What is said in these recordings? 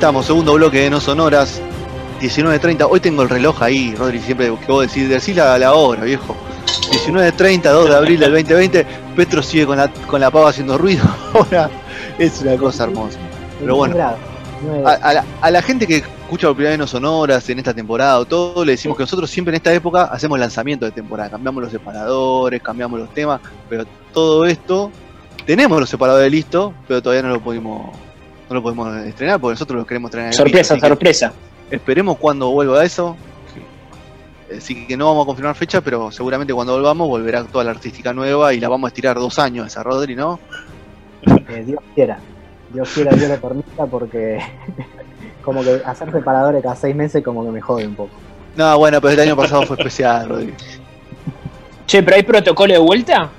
Estamos, segundo bloque de No Sonoras, 19.30. Hoy tengo el reloj ahí, Rodri, siempre que vos decís, decís la, la hora, viejo. 19.30, 2 de abril del 2020. Petro sigue con la, con la pava haciendo ruido. Ahora es una cosa hermosa. Pero bueno, a, la, a la gente que escucha por primera vez No Sonoras en esta temporada o todo, le decimos que nosotros siempre en esta época hacemos lanzamiento de temporada. Cambiamos los separadores, cambiamos los temas, pero todo esto, tenemos los separadores listos, pero todavía no lo pudimos, no lo podemos estrenar porque nosotros lo queremos estrenar. en el Sorpresa, que sorpresa. Esperemos cuando vuelva eso. Así que no vamos a confirmar fecha, pero seguramente cuando volvamos volverá toda la artística nueva y la vamos a estirar dos años esa Rodri, ¿no? Eh, Dios quiera. Dios quiera, Dios lo permita, porque como que hacer separadores cada seis meses como que me jode un poco. No, bueno, pero el año pasado fue especial, Rodri. Che, pero hay protocolo de vuelta.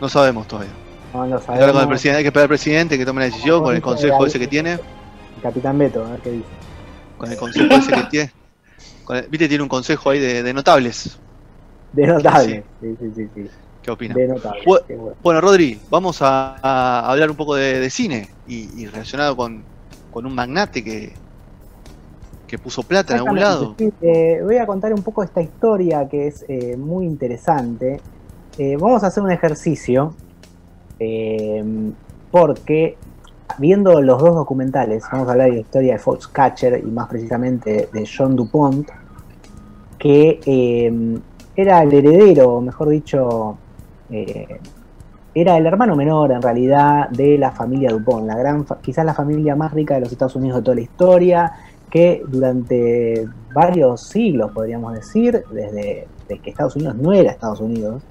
No sabemos todavía. No lo con el presidente, hay que esperar al presidente que tome la decisión con el consejo ese que tiene. Capitán Beto, a ver qué dice. Con el consejo ese que tiene. con el- Viste, tiene un consejo ahí de, de notables. De notable. Sí, sí, sí. sí. ¿Qué opina? De notable. Bu- qué bueno. Bueno, Rodri, vamos a, a hablar un poco de, de cine y, y relacionado con, con un magnate que, que puso plata en algún lado. Sí. Eh, voy a contar un poco esta historia que es eh, muy interesante. Eh, vamos a hacer un ejercicio eh, porque viendo los dos documentales, vamos a hablar de la historia de Foxcatcher y más precisamente de John DuPont, que eh, era el heredero, mejor dicho, eh, era el hermano menor en realidad de la familia DuPont, la gran, quizás la familia más rica de los Estados Unidos de toda la historia, que durante varios siglos, podríamos decir, desde que Estados Unidos no era Estados Unidos,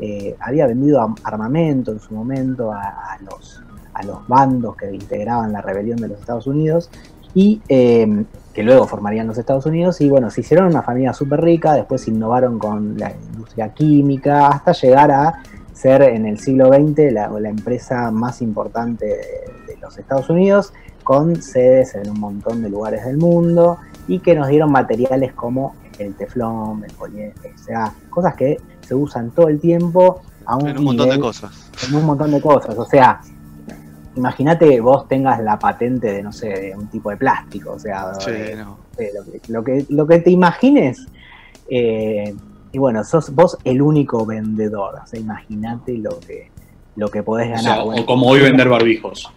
eh, había vendido am- armamento en su momento a, los, a los bandos que integraban la rebelión de los Estados Unidos y eh, que luego formarían los Estados Unidos. Y bueno, se hicieron una familia súper rica, después innovaron con la industria química hasta llegar a ser en el siglo XX la, la empresa más importante de, de los Estados Unidos con sedes en un montón de lugares del mundo y que nos dieron materiales como el teflón, el poliéster, o sea, cosas que se usan todo el tiempo a un, En un montón de cosas. en un montón de cosas. O sea, imagínate que vos tengas la patente de, no sé, de un tipo de plástico. O sea, Sí, de- no. de lo, que, lo, que, lo que te imagines. eh, y bueno, sos vos el único vendedor. O sea, imagínate lo que, lo que podés O, ganar. sea, Bueno, o como hoy vender barbijos.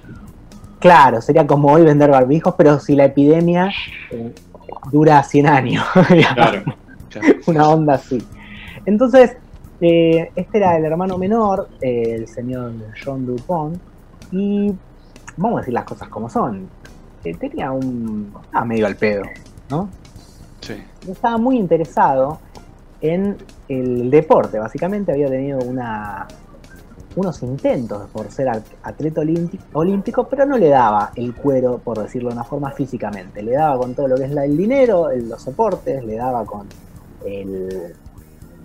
Claro, sería como hoy vender barbijos, pero si la epidemia eh, dura 100 años. Claro. una onda así. Entonces, eh, este era el hermano menor, eh, el señor John Dupont, y vamos a decir las cosas como son. Eh, tenía un. Ah, medio al pedo, ¿no? Sí. Estaba muy interesado en el deporte, básicamente había tenido una unos intentos por ser at- atleta olímpi- olímpico, pero no le daba el cuero, por decirlo de una forma, físicamente. Le daba con todo lo que es la- el dinero, el- los soportes, le daba con el,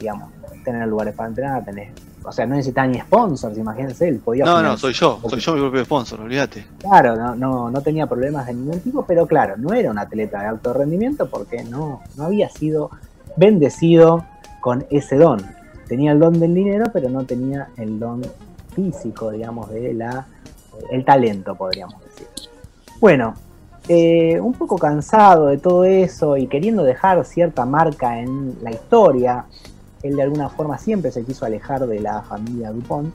digamos, tener lugares para entrenar, tener, o sea, no necesitaba ni sponsors, imagínense, él podía... No, no, soy yo. Soy yo mi propio sponsor, olvídate. Claro, no, no, no tenía problemas de ningún tipo, pero claro, no era un atleta de alto rendimiento porque no, no había sido bendecido con ese don. Tenía el don del dinero, pero no tenía el don físico, digamos, de la, el talento, podríamos decir. Bueno, eh, un poco cansado de todo eso y queriendo dejar cierta marca en la historia, él de alguna forma siempre se quiso alejar de la familia Dupont,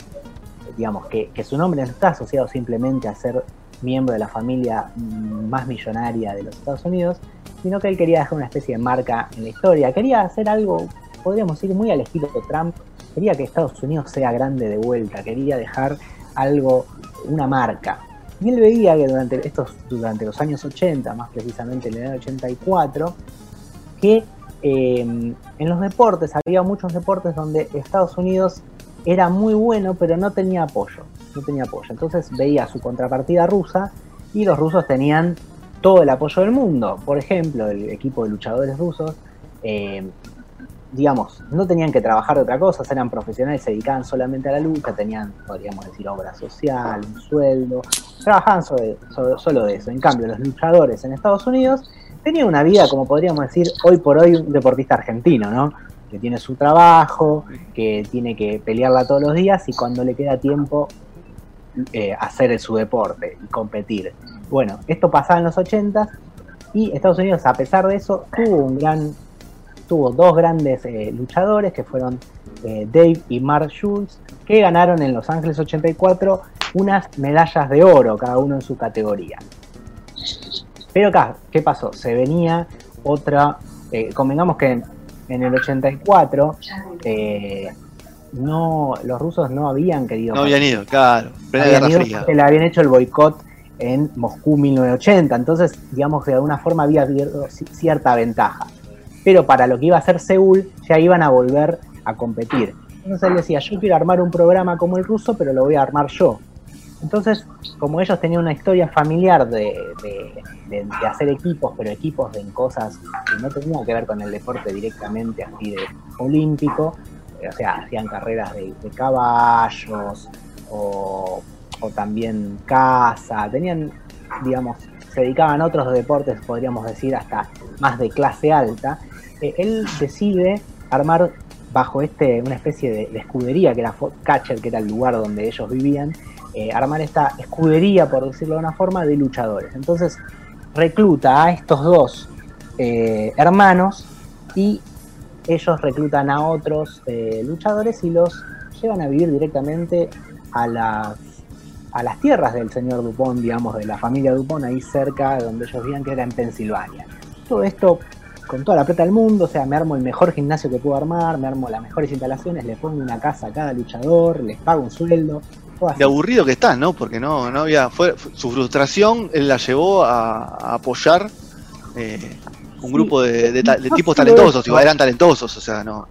digamos, que, su nombre no está asociado simplemente a ser miembro de la familia más millonaria de los Estados Unidos, sino que él quería dejar una especie de marca en la historia, quería hacer algo podríamos ir muy al de Trump, quería que Estados Unidos sea grande de vuelta, quería dejar algo, una marca. Y él veía que durante, estos, durante los años 80, más precisamente en el año 84, que eh, en los deportes, había muchos deportes donde Estados Unidos era muy bueno, pero no tenía apoyo. No tenía apoyo. Entonces veía su contrapartida rusa y los rusos tenían todo el apoyo del mundo. Por ejemplo, el equipo de luchadores rusos, eh, digamos, no tenían que trabajar de otra cosa, eran profesionales, se dedicaban solamente a la lucha, tenían, podríamos decir, obra social, un sueldo, trabajaban sobre- sobre- solo de eso. En cambio, los luchadores en Estados Unidos tenían una vida, como podríamos decir, hoy por hoy un deportista argentino, ¿no? Que tiene su trabajo, que tiene que pelearla todos los días y cuando le queda tiempo eh, hacer su deporte y competir. Bueno, esto pasaba en los 80 y Estados Unidos, a pesar de eso, tuvo un gran, tuvo dos grandes eh, luchadores que fueron eh, Dave y Mark Schultz, que ganaron en Los Ángeles 84 unas medallas de oro, cada uno en su categoría. Pero acá, ¿qué pasó? Se venía otra, eh, convengamos que en, en el 84 eh, no, los rusos no habían querido No habían ido, claro. Habían ido Fría. le habían hecho el boicot en Moscú 1980, entonces digamos que de alguna forma había cierta ventaja. Pero para lo que iba a ser Seúl ya iban a volver a competir. Entonces él decía, yo quiero armar un programa como el ruso, pero lo voy a armar yo. Entonces, como ellos tenían una historia familiar de, de- hacer equipos, pero equipos en cosas que no tenían que ver con el deporte directamente así de olímpico, eh, o sea, hacían carreras de, caballos o, o también caza, tenían, digamos, se dedicaban a otros deportes, podríamos decir, hasta más de clase alta. Eh, él decide armar bajo este una especie de, de escudería que era Catcher, que era el lugar donde ellos vivían, eh, armar esta escudería, por decirlo de una forma, de luchadores. Entonces recluta a estos dos eh, hermanos y ellos reclutan a otros eh, luchadores y los llevan a vivir directamente a las, a las tierras del señor Dupont, digamos, de la familia Dupont, ahí cerca de donde ellos vivían, que era en Pensilvania. Todo esto con toda la plata del mundo, o sea, me armo el mejor gimnasio que puedo armar, me armo las mejores instalaciones, le pongo una casa a cada luchador, les pago un sueldo. De aburrido que están, ¿no? Porque no, no había. Fue, su frustración él la llevó a, a apoyar eh, un grupo de, de de no tipos talentosos, eso. eran talentosos, o sea, no.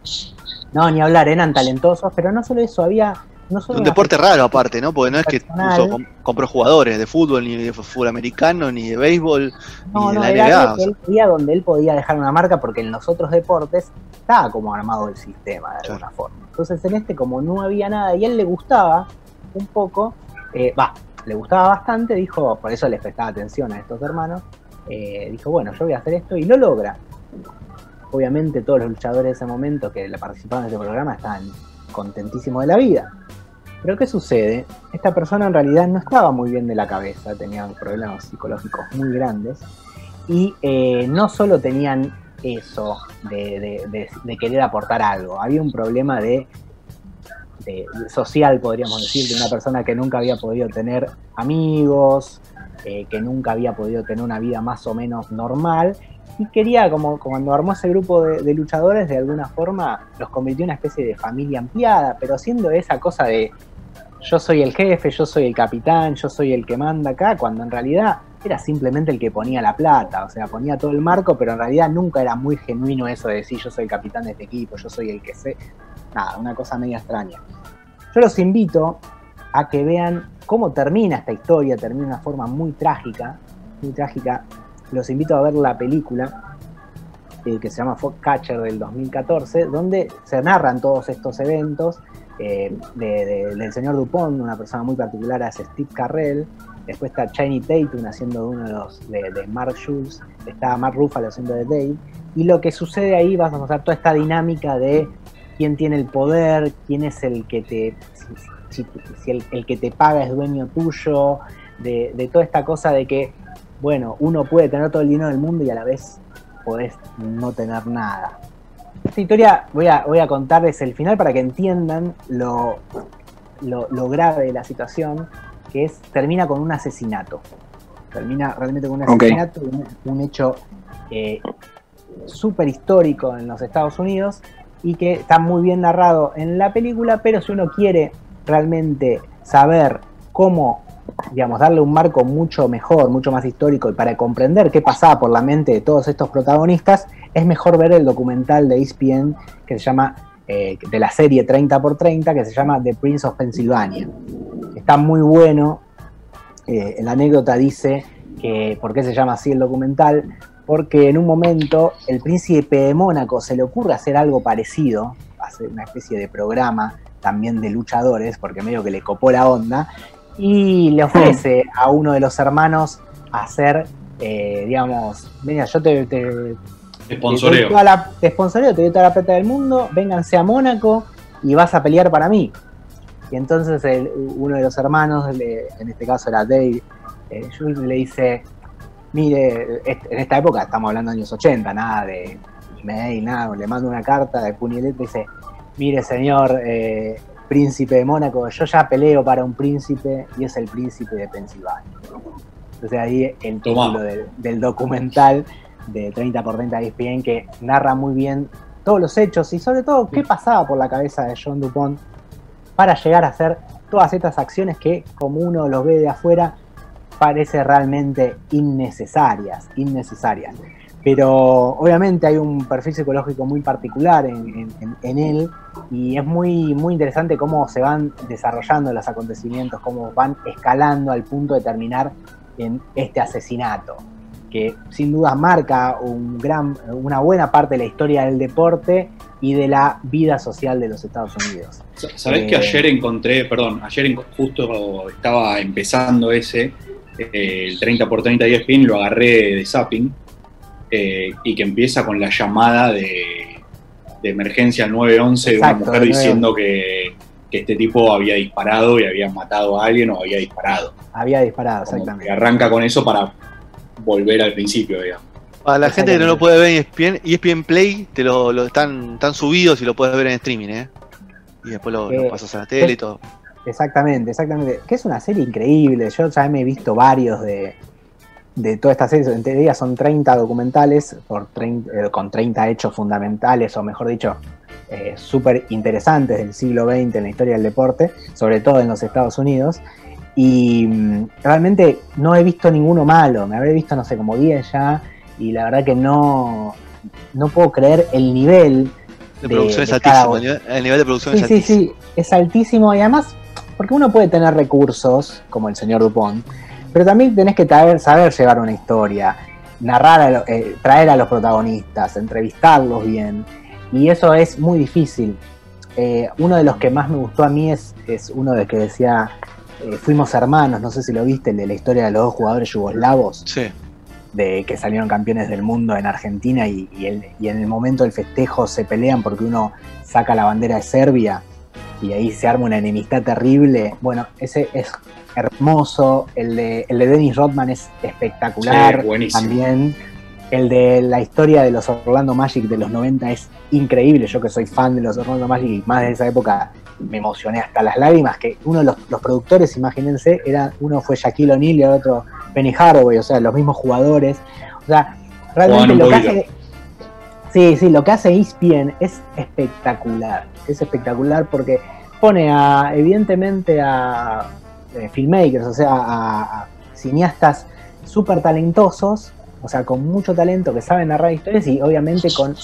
No, ni hablar, eran talentosos, pero no solo eso, había no solo Un deporte raro aparte, ¿no? Porque no es que puso- compró jugadores de fútbol, ni de fútbol americano, ni de béisbol, No, ni no, de era la algo NBA. él donde él podía dejar una marca porque en los otros deportes estaba como armado el sistema de Claro. alguna forma. Entonces en este como no había nada y a él le gustaba un poco, eh, va, le gustaba bastante, dijo, por eso les prestaba atención a estos hermanos, eh, dijo, bueno, yo voy a hacer esto y lo logra. Obviamente todos los luchadores de ese momento que participaban en ese programa estaban contentísimos de la vida. Pero ¿qué sucede? Esta persona en realidad no estaba muy bien de la cabeza, tenía problemas psicológicos muy grandes y eh, no solo tenían eso de querer aportar algo, había un problema de, social, podríamos decir, de una persona que nunca había podido tener amigos, eh, que nunca había podido tener una vida más o menos normal. Y quería, como cuando armó ese grupo de, de luchadores, de alguna forma los convirtió en una especie de familia ampliada, pero siendo esa cosa de yo soy el jefe, yo soy el capitán, yo soy el que manda acá, cuando en realidad era simplemente el que ponía la plata, o sea, ponía todo el marco, pero en realidad nunca era muy genuino eso de decir yo soy el capitán de este equipo, yo soy el que sé, nada, una cosa media extraña. Yo los invito a que vean cómo termina esta historia, termina de una forma muy trágica, muy trágica. Los invito a ver la película eh, que se llama Catcher del 2014, donde se narran todos estos eventos eh, de- de- del señor Dupont, una persona muy particular es Steve Carrell, después está Channing Tatum haciendo uno de los de, Mark Schultz, está Mark Ruffalo haciendo de Dave, y lo que sucede ahí vas a mostrar toda esta dinámica de quién tiene el poder, quién es el que te, si, si- si el, el que te paga es dueño tuyo, de, de toda esta cosa de que, bueno, uno puede tener todo el dinero del mundo y a la vez podés no tener nada. Esta historia voy a, voy a contarles el final para que entiendan lo, lo, lo grave de la situación, que es, termina con un asesinato. Termina realmente con un asesinato, un, un hecho eh, súper histórico en los Estados Unidos, y que está muy bien narrado en la película, pero si uno quiere realmente saber cómo, digamos, darle un marco mucho mejor, mucho más histórico y para comprender qué pasaba por la mente de todos estos protagonistas, es mejor ver el documental de ESPN que se llama, eh, de la serie 30x30, que se llama The Prince of Pennsylvania. Está muy bueno. Eh, la anécdota dice que, ¿por qué se llama así el documental? Porque en un momento el príncipe de Mónaco se le ocurre hacer algo parecido, hacer una especie de programa también de luchadores, porque medio que le copó la onda, y le ofrece a uno de los hermanos hacer, eh, digamos, mira, yo te, te, te Sponsoreo. doy toda la- te sponsoreo, te doy toda la plata del mundo, vénganse a Mónaco y vas a pelear para mí. Y entonces el- uno de los hermanos, le- en este caso era Dave, eh, Jules le dice, mire, en esta época estamos hablando de años 80, nada de email, nada, le mando una carta de puño y dice, mire señor eh, príncipe de Mónaco, yo ya peleo para un príncipe y es el príncipe de Pensilvania. Entonces ahí el título del, del documental de 30 por 30 de ESPN que narra muy bien todos los hechos y sobre todo qué pasaba por la cabeza de John Dupont para llegar a hacer todas estas acciones que como uno los ve de afuera parece realmente innecesarias, innecesarias. Pero obviamente hay un perfil psicológico muy particular en, en- en- en él y es muy, muy interesante cómo se van desarrollando los acontecimientos, cómo van escalando al punto de terminar en este asesinato, que sin duda marca un gran, una buena parte de la historia del deporte y de la vida social de los Estados Unidos. Sabés Eh, que ayer encontré, perdón, ayer justo estaba empezando ese, eh, el 30x30 de ESPN, lo agarré de zapping, eh, y que empieza con la llamada de, de emergencia al 911 de una mujer diciendo que, que este tipo había disparado y había matado a alguien o había disparado. Había disparado, Como exactamente. que arranca con eso para volver al principio, digamos. Para la gente que no lo puede ver en ESPN, ESPN Play, te lo, lo están, están subidos y lo puedes ver en streaming, ¿eh? Y después lo, lo Eh, pasas a la tele y todo. Exactamente, exactamente. Que es una serie increíble. Yo ya me he visto varios de, de todas estas series. En teoría son 30 documentales por 30, eh, con 30 hechos fundamentales, o mejor dicho, eh, súper interesantes del siglo XX en la historia del deporte, sobre todo en los Estados Unidos. Y mm, realmente no he visto ninguno malo. Me habré visto, no sé, como 10 ya. Y la verdad que no, no puedo creer el nivel De, de- producción es altísimo. El nivel, el nivel de producción Sí, es sí, altísimo. sí, es altísimo y además, porque uno puede tener recursos, como el señor Dupont, pero también tenés que traer- saber llevar una historia, narrar, a lo- eh, traer a los protagonistas, entrevistarlos bien, y eso es muy difícil. Eh, uno de los que más me gustó a mí es, es uno de que decía, eh, fuimos hermanos, no sé si lo viste, el de la historia de los dos jugadores yugoslavos Sí. de que salieron campeones del mundo en Argentina y, y el- y en el momento del festejo se pelean porque uno saca la bandera de Serbia y ahí se arma una enemistad terrible. Bueno, ese es hermoso. El de, el de Dennis Rodman es espectacular Sí, buenísimo. también. El de la historia de los Orlando Magic de los 90 es increíble. Yo que soy fan de los Orlando Magic y más de esa época me emocioné hasta las lágrimas. Que uno de los, los productores, imagínense, era, uno fue Shaquille O'Neal y el otro Penny Hardaway, o sea, los mismos jugadores. O sea, realmente lo que hace. Sí, sí, lo que hace ESPN es espectacular. Es espectacular porque pone a, evidentemente, a eh, filmmakers, o sea, a, cineastas súper talentosos, o sea, con mucho talento que saben narrar historias y obviamente con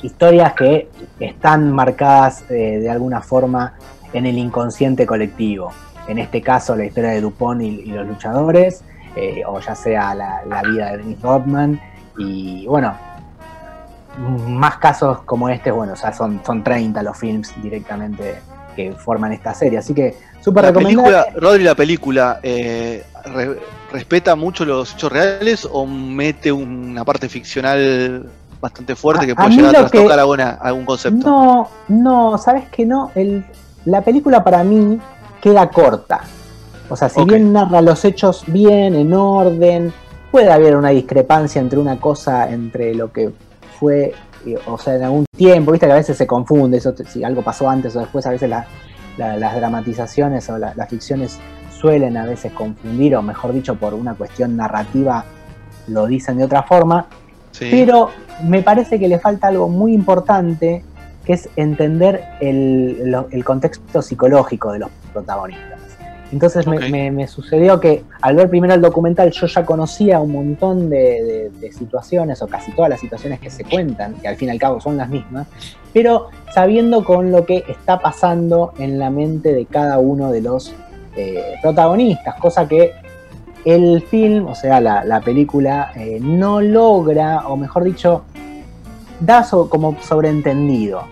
historias que están marcadas eh, de alguna forma en el inconsciente colectivo. En este caso, la historia de Dupont y, y los luchadores, eh, o ya sea la, la vida de Dennis Rodman, y bueno, más casos como este, bueno, o sea, son, son 30 los films directamente que forman esta serie, así que súper recomendable. película, Rodri, la película, eh, re- ¿respeta mucho los hechos reales o mete una parte ficcional bastante fuerte A- que puede llegar a trastocar alguna, algún concepto? No, no, sabes que no. El, la película para mí queda corta. O sea, si bien narra los hechos bien, en orden, puede haber una discrepancia entre una cosa, entre lo que fue, eh, o sea, en algún tiempo, viste que a veces se confunde, eso, si algo pasó antes o después, a veces la- la- las dramatizaciones o la- las ficciones suelen a veces confundir, o mejor dicho, por una cuestión narrativa lo dicen de otra forma, Sí. pero me parece que le falta algo muy importante que es entender el, el contexto psicológico de los protagonistas. Entonces me- Ok. me, me sucedió que al ver primero el documental yo ya conocía un montón de, de- de situaciones, o casi todas las situaciones que se cuentan, que al fin y al cabo son las mismas, pero sabiendo con lo que está pasando en la mente de cada uno de los eh, protagonistas, cosa que el film, o sea, la, la película, eh, no logra, o mejor dicho, da so- como sobreentendido.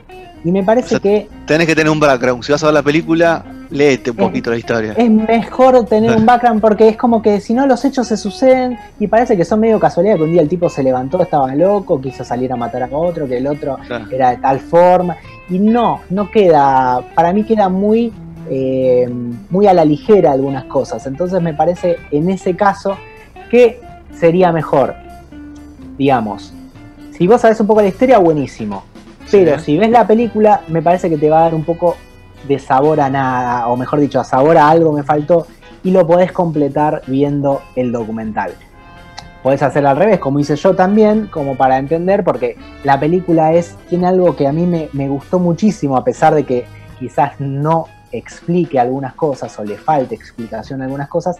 Y me parece O sea, que Tenés que tener un background. Si vas a ver la película, léete un poquito la historia. es mejor tener un background porque es como que si no los hechos se suceden y parece que son medio casualidad que un día el tipo se levantó, estaba loco, quiso salir a matar a otro, que el otro Claro. era de tal forma. Y no, no queda, para mí queda muy, eh, muy a la ligera algunas cosas. Entonces me parece en ese caso que sería mejor, digamos, si vos sabés un poco la historia, buenísimo. Pero Sí. si ves la película, me parece que te va a dar un poco de sabor a nada, o mejor dicho, a sabor a algo me faltó, y lo podés completar viendo el documental. Podés hacerlo al revés, como hice yo también, como para entender, porque la película es, tiene algo que a mí me, me gustó muchísimo, a pesar de que quizás no explique algunas cosas o le falte explicación a algunas cosas,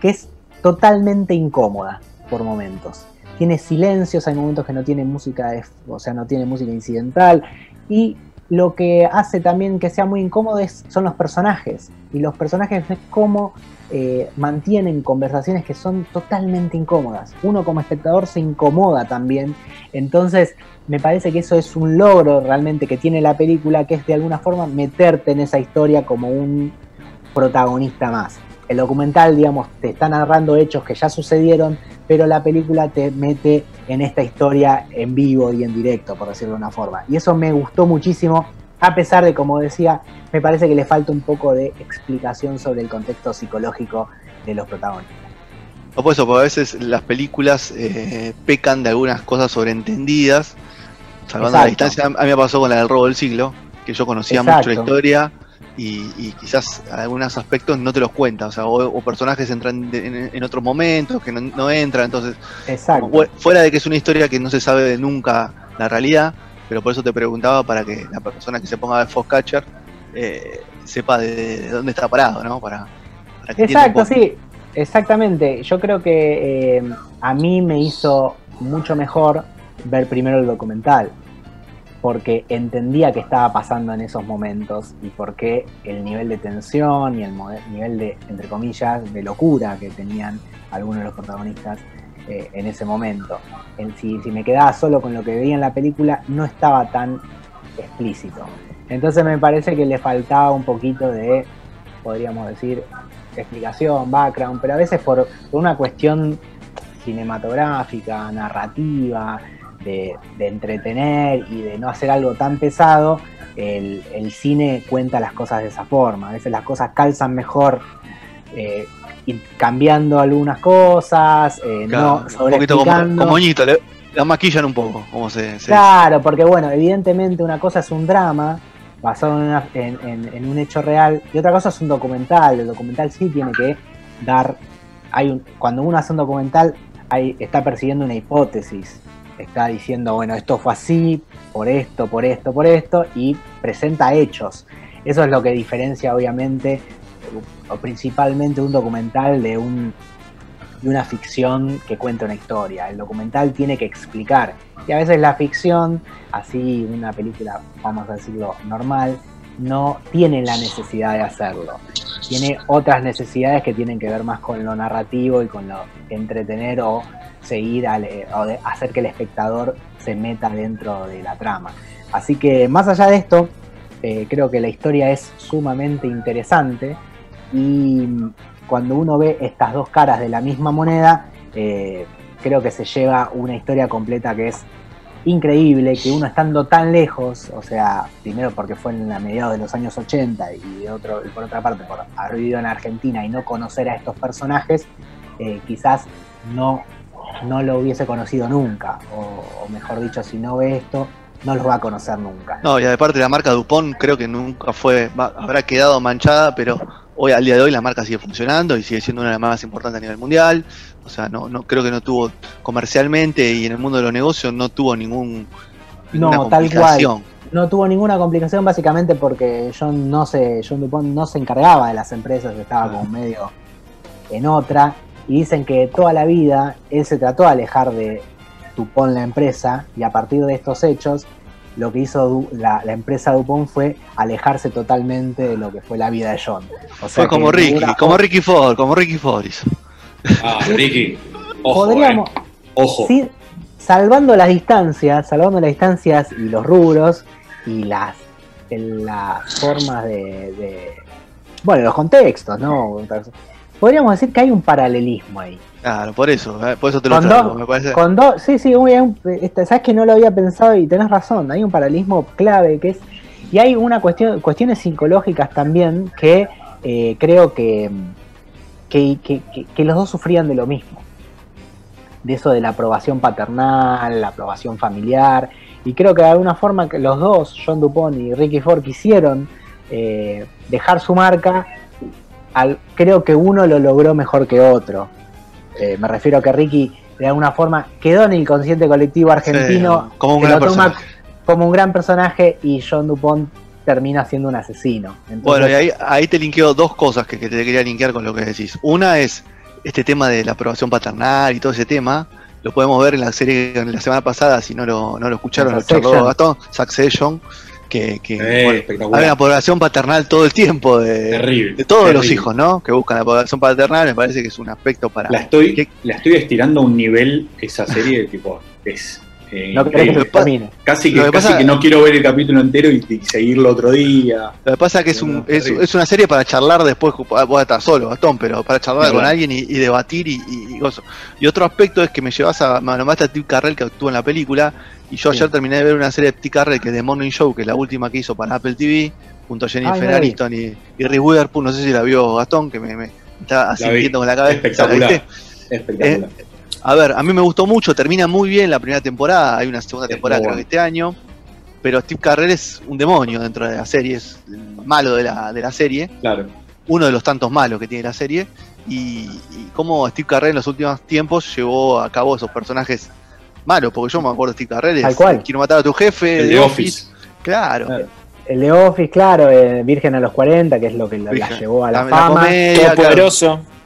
que es totalmente incómoda por momentos. Tiene silencios, hay momentos que no tiene música, o sea, no tiene música incidental, y lo que hace también que sea muy incómodo es- son los personajes. Y los personajes es como eh, mantienen conversaciones que son totalmente incómodas. Uno como espectador se incomoda también. Entonces, me parece que eso es un logro realmente que tiene la película, que es de alguna forma meterte en esa historia como un protagonista más. El documental, digamos, te está narrando hechos que ya sucedieron, pero la película te mete en esta historia en vivo y en directo, por decirlo de una forma. Y eso me gustó muchísimo, a pesar de, como decía, me parece que le falta un poco de explicación sobre el contexto psicológico de los protagonistas. O por eso, porque a veces las películas eh, pecan de algunas cosas sobreentendidas. Salvando la distancia, a mí me pasó con la del robo del siglo, que yo conocía Exacto. mucho la historia y, y quizás algunos aspectos no te los cuenta. O sea, o, o personajes entran de- en, en otros momentos que no, no entran. Entonces, Exacto. fuera de que es una historia que no se sabe de nunca la realidad, pero por eso te preguntaba para que la persona que se ponga a ver Foxcatcher eh, sepa de, de dónde está parado, ¿no? Para, para que Exacto, sí, exactamente. Yo creo que eh, a mí me hizo mucho mejor ver primero el documental, porque entendía qué estaba pasando en esos momentos y por qué el nivel de tensión y el nivel de, entre comillas, de locura que tenían algunos de los protagonistas eh, en ese momento. En, si, si me quedaba solo con lo que veía en la película, no estaba tan explícito. Entonces me parece que le faltaba un poquito de, podríamos decir, explicación, background, pero a veces por una cuestión cinematográfica, narrativa, de, de entretener y de no hacer algo tan pesado, el, el cine cuenta las cosas de esa forma. A veces las cosas calzan mejor eh, cambiando algunas cosas, eh, Claro, no un poquito como, como moñito, le- la maquillan un poco, como se, se Claro, porque bueno, evidentemente una cosa es un drama basado en, una- en- en- en un hecho real y otra cosa es un documental. El documental sí tiene que dar, hay un, cuando uno hace un documental hay, está persiguiendo una hipótesis, está diciendo, bueno, esto fue así, por esto, por esto, por esto, y presenta hechos. Eso es lo que diferencia obviamente o principalmente un documental de un de una ficción que cuenta una historia. El documental tiene que explicar. Y a veces la ficción, así una película, vamos a decirlo, normal, no tiene la necesidad de hacerlo. Tiene otras necesidades que tienen que ver más con lo narrativo y con lo entretener o seguir eh, o hacer que el espectador se meta dentro de la trama. Así que más allá de esto, eh, creo que la historia es sumamente interesante y cuando uno ve estas dos caras de la misma moneda, eh, creo que se lleva una historia completa que es increíble, que uno estando tan lejos, o sea, primero porque fue en la mediados de los años 80 y de otro, y por otra parte por haber vivido en Argentina y no conocer a estos personajes, quizás no, no lo hubiese conocido nunca, o, o mejor dicho, si no ve esto, no los va a conocer nunca. No, y aparte la marca Dupont creo que nunca fue, va- habrá quedado manchada, pero hoy al día de hoy la marca sigue funcionando y sigue siendo una de las más importantes a nivel mundial. O sea, no, no creo que no tuvo comercialmente y en el mundo de los negocios no tuvo ningún No, tal cual. no tuvo ninguna complicación básicamente porque John no se, John Dupont no se encargaba de las empresas, estaba como medio en otra. Y dicen que toda la vida él se trató de alejar de Dupont la empresa y a partir de estos hechos lo que hizo Du- la, la empresa Dupont fue alejarse totalmente de lo que fue la vida de John. O sea Fue como Ricky, como Ricky Ford, como Ricky Ford hizo. Ah, Ricky. Ojo, Podríamos, eh. Ojo. Sí, salvando las distancias, salvando las distancias y los rubros y las, las formas de, de- Bueno, los contextos, ¿no? Podríamos decir que hay un paralelismo ahí. Claro, por eso, eh, por eso te lo Con traigo, dos- me parece. Con dos, sí, sí, muy bien, este, sabes que no lo había pensado y tenés razón, hay un paralelismo clave que es. Y hay una cuestión, cuestiones psicológicas también que eh, creo que, que, que- que- que los dos sufrían de lo mismo. De eso de la aprobación paternal, la aprobación familiar. Y creo que de alguna forma que los dos, John Dupont y Ricky Ford, quisieron eh, dejar su marca. Al, creo que uno lo logró mejor que otro. Eh, me refiero a que Ricky de alguna forma quedó en el inconsciente colectivo argentino Sí, como un gran lo toma personaje. como un gran personaje y John Dupont termina siendo un asesino. Entonces, Bueno, y ahí, ahí te linkeo dos cosas que, que te quería linkear con lo que decís. Una es este tema de la aprobación paternal y todo ese tema. Lo podemos ver en la serie de la semana pasada, si no lo, no lo escucharon, lo charló. Gastón, Succession, que, que Eh, bueno, hay una aprobación paternal todo el tiempo de, Terrible. de todos los hijos, ¿no? Que buscan la aprobación paternal, me parece que es un aspecto para... La estoy, la estoy estirando a un nivel, esa serie, tipo, es eh, no querés que se termine. Casi, que, que casi pasa- que no quiero ver el capítulo entero y, y seguirlo otro día. Lo que pasa es que es, un, es, una serie para charlar después, vos estás solo, Gastón, pero para charlar Claro. con alguien y, y debatir y, y, y gozo. Y otro aspecto es que me llevas a, me nombraste a Steve Carrell que actúa en la película, y yo Sí. ayer terminé de ver una serie de Steve Carrell que es The Morning Show, que es la última que hizo para Apple TV, junto a Jennifer. Aniston y, y Reese Witherspoon, no sé si la vio Gastón, que me, me está asintiendo con la cabeza. ¿La Espectacular. viste? A ver, a mí me gustó mucho, termina muy bien la primera temporada, hay una segunda temporada creo que este año, pero Steve Carrell es un demonio dentro de la serie, es el malo de la, de la serie claro. uno de los tantos malos que tiene la serie y, y cómo Steve Carrell en los últimos tiempos llevó a cabo esos personajes malos, porque yo me acuerdo de Steve Carrell, es, cual. quiero matar a tu jefe, El The de Office. claro, Claro. El de Office, claro, eh, Virgen a los 40, que es lo que la, llevó a la, La- la fama. comedia. Todopoderoso. Claro,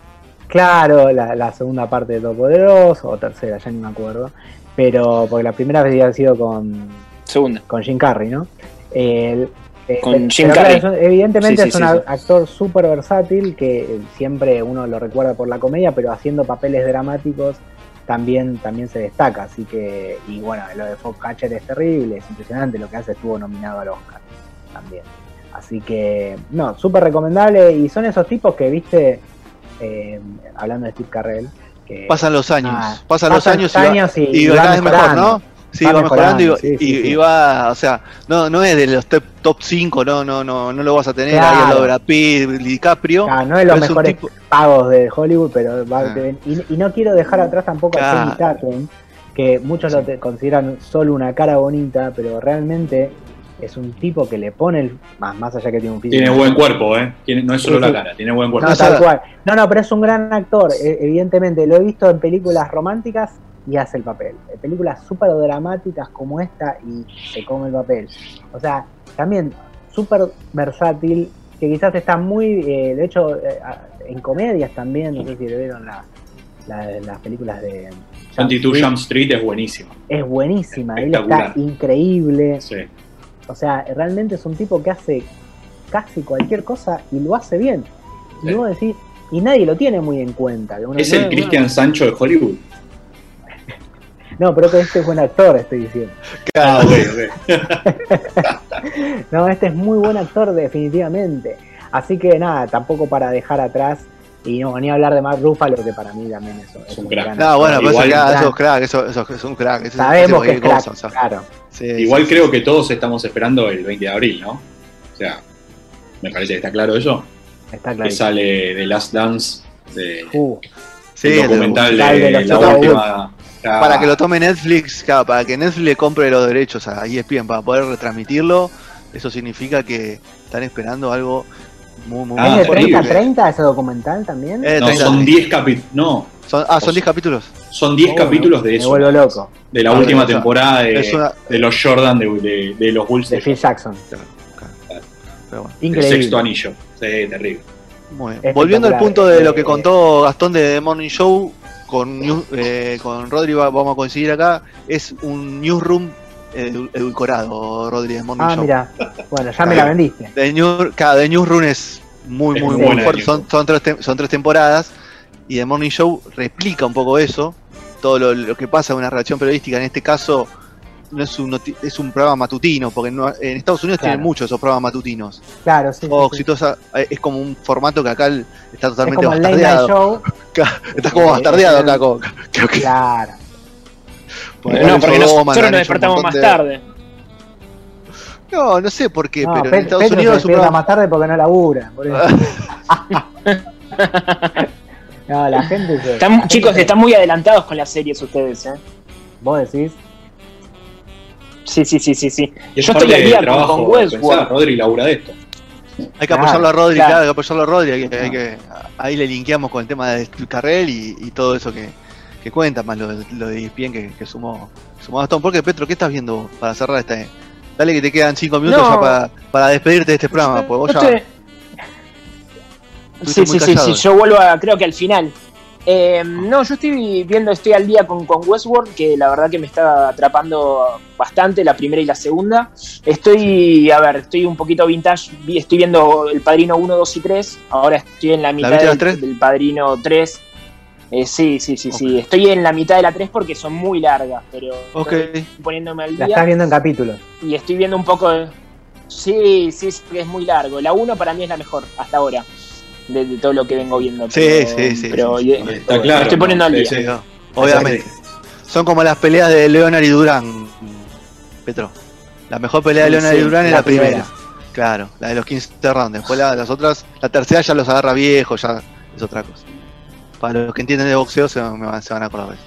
la, la segunda parte de Todopoderoso, o tercera, ya ni me acuerdo. Pero, porque la primera vez había sido con, Segunda. con Jim Carrey, ¿no? El- eh, Con Jim claro, Carrey. es- evidentemente Sí, sí, es un sí, actor súper versátil que eh, siempre uno lo recuerda por la comedia, pero haciendo papeles dramáticos también, también se destaca. Así que, y bueno, lo de Foxcatcher es terrible, es impresionante lo que hace, estuvo nominado al Oscar también. Así que, no, súper recomendable. Y son esos tipos que, viste, eh, hablando de Steve Carrell, que pasan los años, Ah, pasan los años, y años y, y, y va cada vez mejor. ¿no? Sí, Va va, mejorando, y- mejorando, sí, sí, y, sí. y va, o sea, no, no es de los top, top 5, no, no, no, no lo vas a tener ahí Claro. lado de Brad Pitt, DiCaprio, Ah, no es los es mejores tipo- pagos de Hollywood, pero va Ah. y, no quiero dejar atrás tampoco a Claro. Channing Tatum, que muchos lo te- consideran solo una cara bonita, pero realmente es un tipo que le pone el más más allá que tiene un físico. Tiene buen cuerpo, ¿eh? Tiene- no es solo Sí, la sí. cara, tiene buen cuerpo. No, No, tal cual. No, no, pero es un gran actor. e- Evidentemente, lo he visto en películas románticas y hace el papel. En películas súper dramáticas como esta y se come el papel. O sea, también súper versátil, que quizás está muy. eh, de hecho, eh, en comedias también, no sé si le vieron la- la- las películas de. Jump 22 Street. Jump Street es buenísimo. Es buenísima, él está increíble. Sí. O sea, realmente es un tipo que hace casi cualquier cosa y lo hace bien. Y vos decís, y nadie lo tiene muy en cuenta. uno Es el "Ah, Christian Sancho de Hollywood. No, pero que este es buen actor, estoy diciendo. Ah. No, este es muy buen actor, definitivamente. Así que nada, tampoco para dejar atrás. Y no, ni hablar de Mark Ruffalo, que para mí también es, es un un crack. No, bueno, pero Igual- eso, claro, Gran- eso es crack, eso, eso es un crack. eso- Sabemos eso que es crack, cosa, o sea, claro. sí, Igual sí, creo sí. que todos estamos esperando el 20 de abril, ¿no? O sea, me parece que está claro eso. Está Que claro. sale de Last Dance, de, Uh, Sí, el documental de, la última. Para que lo tome Netflix, claro, para que Netflix le compre los derechos a ESPN para poder retransmitirlo, eso significa que están esperando algo muy, muy Ah, ¿Es de terrible. 30 a 30 ese documental también? Eh, No, 30 son días. 10 capítulos. No, Son- ah, son 10 capítulos. Son 10 Oh, capítulos de Me eso. vuelvo loco. De la Ah, última o sea, temporada de, una- de los Jordan de, de- de los Bulls De de, Phil Jackson. Claro, claro. Pero bueno, Increíble. sexto anillo. Sí, terrible. muy bien. Volviendo al punto de lo Eh, que contó Gastón de The Morning Show, con, News- eh, con Rodri va- vamos a coincidir acá, es un newsroom edu- edulcorado, Rodri, de Morning Ah, Show. mira. Bueno, ya me la vendiste. The, New, claro, The Newsroom es muy, Es muy, muy buena, fuerte. Son, son, tres, tem- son tres temporadas y The Morning Show replica un poco eso, todo lo, lo que pasa en una redacción periodística. En este caso, no es un, es un programa matutino, porque no- en Estados Unidos Claro. tienen muchos esos programas matutinos. Claro, sí. todo eso, eh, es como un formato que acá está Es totalmente como el late night bastardeado. show. Estás como bastardeado acá. Como, creo que Claro. Por no, porque nosotros han nos despertamos más de- tarde. No, no sé por qué, No, pero Pe- en Estados Petro Unidos se programa. más tarde porque no labura. por eso. no, la gente se. Están- la chicos, gente- están muy adelantados con las series ustedes, ¿eh? Vos decís. Sí, sí, sí, sí, sí. Yo estoy al día con- trabajo con Westworld. Rodri labura de esto. Hay que Claro, apoyarlo a Rodri, claro. claro, hay que apoyarlo a Rodri, hay que, hay que- ahí le linkeamos con el tema de y, y todo eso que, que cuenta, más lo, lo de ESPN que, que sumó, sumó Gastón. Porque Petro, ¿qué estás viendo para cerrar este? Dale que te quedan cinco minutos No. ya para, para despedirte de este programa, pues vos ya estoy- Sí, sí, sí, callado. sí, yo vuelvo a, creo que al final. Eh, no, yo estoy viendo, estoy al día con, con Westworld, que la verdad que me está atrapando bastante, la primera y la segunda. Estoy, a ver, estoy un poquito vintage, vi- estoy viendo El Padrino 1, 2 y 3, ahora estoy en la mitad del, del Padrino 3. Eh, sí, sí, sí, sí, estoy en la mitad de la 3 porque son muy largas, pero Ok. estoy poniéndome al La día estás viendo en capítulos. y estoy viendo un poco de... Sí, sí, sí, es muy largo. La 1 para mí es la mejor hasta ahora, de, de todo lo que vengo viendo. Sí, pero- sí, sí, Pero sí, sí. Está claro. me estoy poniendo ¿no? al día. sí. Sí, no, obviamente. Son como las peleas de Leonard y Durán, Petro. La mejor pelea de Sí, Leonard y Durán es la la primera. primera. Claro, la de los 15 rounds. Después la- las otras, la tercera ya los agarra viejos, ya es otra cosa. Para los que entienden de boxeo se, van- van a acordar.